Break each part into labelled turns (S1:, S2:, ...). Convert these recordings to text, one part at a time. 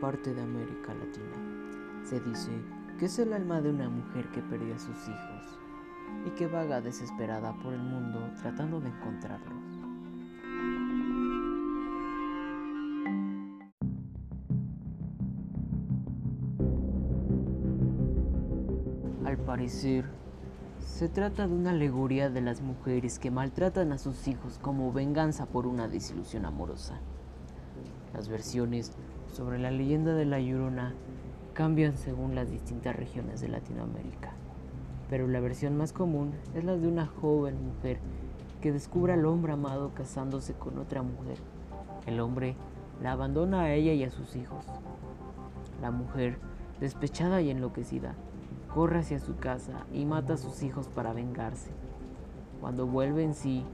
S1: parte de América Latina. Se dice que es el alma de una mujer que perdió a sus hijos y que vaga desesperada por el mundo tratando de encontrarlos. Al parecer, se trata de una alegoría de las mujeres que maltratan a sus hijos como venganza por una desilusión amorosa. Las versiones sobre la leyenda de la Llorona cambian según las distintas regiones de Latinoamérica, pero la versión más común es la de una joven mujer que descubre al hombre amado casándose con otra mujer. El hombre la abandona a ella y a sus hijos. La mujer, despechada y enloquecida, corre hacia su casa y mata a sus hijos para vengarse. Cuando vuelve en sí,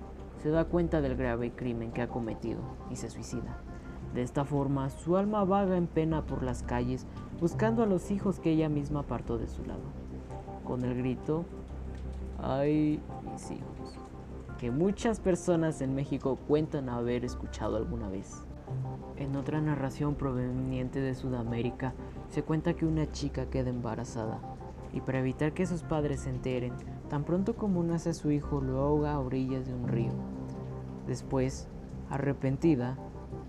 S1: se da cuenta del grave crimen que ha cometido y se suicida. De esta forma, su alma vaga en pena por las calles, buscando a los hijos que ella misma apartó de su lado. Con el grito, ¡ay, mis hijos! que muchas personas en México cuentan haber escuchado alguna vez. En otra narración proveniente de Sudamérica, se cuenta que una chica queda embarazada y para evitar que sus padres se enteren, tan pronto como nace su hijo lo ahoga a orillas de un río. Después, arrepentida,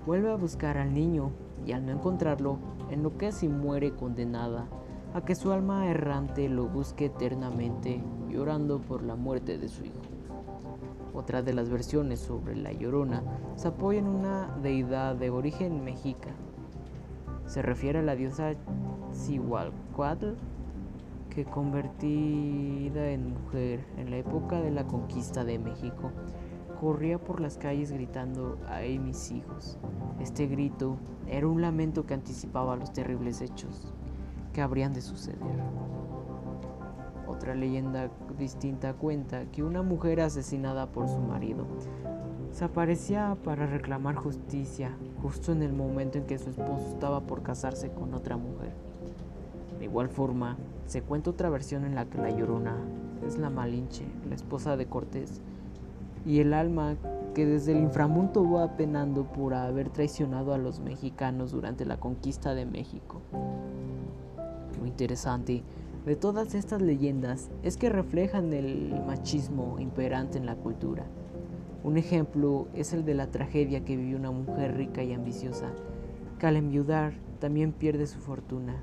S1: Vuelve a buscar al niño y al no encontrarlo, enloquece y muere condenada a que su alma errante lo busque eternamente, llorando por la muerte de su hijo. Otra de las versiones sobre la llorona se apoya en una deidad de origen mexica. Se refiere a la diosa Cihualcoatl, que convertida en mujer en la época de la conquista de México, corría por las calles gritando, ¡ay mis hijos! Este grito era un lamento que anticipaba los terribles hechos que habrían de suceder. Otra leyenda distinta cuenta que una mujer asesinada por su marido se aparecía para reclamar justicia justo en el momento en que su esposo estaba por casarse con otra mujer. De igual forma, se cuenta otra versión en la que la llorona es la Malinche, la esposa de Cortés, y el alma que desde el inframundo va penando por haber traicionado a los mexicanos durante la conquista de México. Lo interesante de todas estas leyendas es que reflejan el machismo imperante en la cultura. Un ejemplo es el de la tragedia que vivió una mujer rica y ambiciosa, que al enviudar también pierde su fortuna.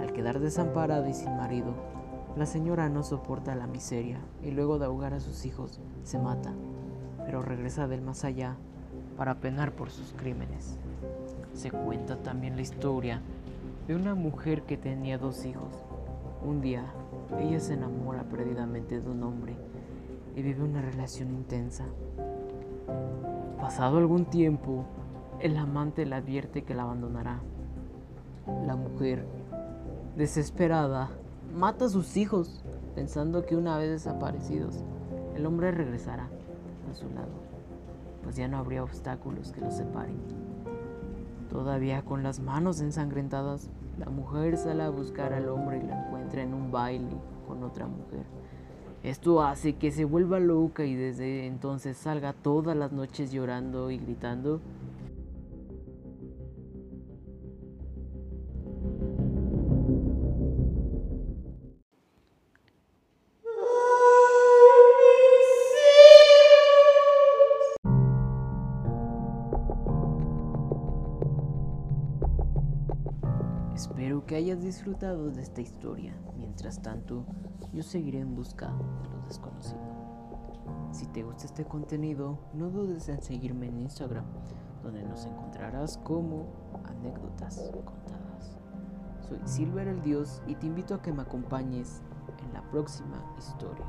S1: Al quedar desamparada y sin marido, la señora no soporta la miseria y luego de ahogar a sus hijos se mata, pero regresa del más allá para penar por sus crímenes. Se cuenta también la historia de una mujer que tenía dos hijos. Un día, ella se enamora perdidamente de un hombre y vive una relación intensa. Pasado algún tiempo, el amante le advierte que la abandonará. La mujer, desesperada, mata a sus hijos pensando que una vez desaparecidos, el hombre regresará a su lado, pues ya no habría obstáculos que los separen. Todavía con las manos ensangrentadas, la mujer sale a buscar al hombre y lo encuentra en un baile con otra mujer. Esto hace que se vuelva loca y desde entonces salga todas las noches llorando y gritando Espero que hayas disfrutado de esta historia. Mientras tanto, yo seguiré en busca de lo desconocido. Si te gusta este contenido, no dudes en seguirme en Instagram, donde nos encontrarás como anécdotas contadas. Soy Silver el Dios y te invito a que me acompañes en la próxima historia.